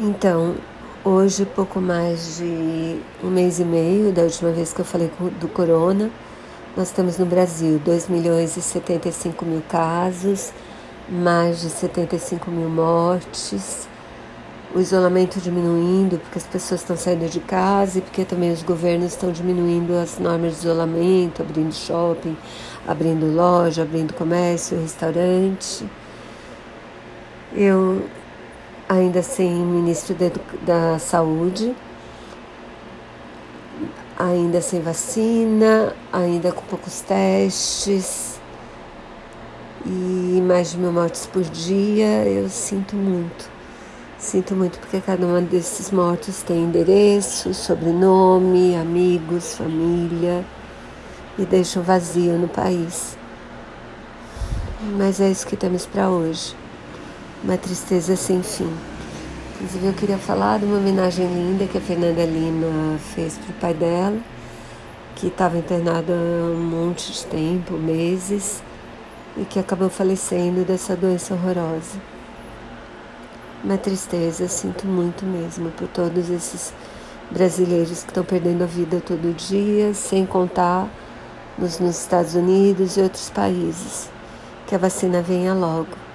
Então, hoje, pouco mais de um mês e meio da última vez que eu falei do corona, nós temos no Brasil 2 milhões e 75 mil casos, mais de 75 mil mortes, o isolamento diminuindo porque as pessoas estão saindo de casa e porque também os governos estão diminuindo as normas de isolamento, abrindo shopping, abrindo loja, abrindo comércio, restaurante. Eu ainda sem ministro da Saúde, ainda sem vacina, ainda com poucos testes. E mais de mil mortes por dia, eu sinto muito. Sinto muito porque cada um desses mortos tem endereço, sobrenome, amigos, família. E deixa um vazio no país. Mas é isso que temos para hoje uma tristeza sem fim. Inclusive, eu queria falar de uma homenagem linda que a Fernanda Lima fez para o pai dela, que estava internado há um monte de tempo, meses, e que acabou falecendo dessa doença horrorosa. Uma tristeza, sinto muito mesmo por todos esses brasileiros que estão perdendo a vida todo dia, sem contar nos, nos Estados Unidos e outros países. Que a vacina venha logo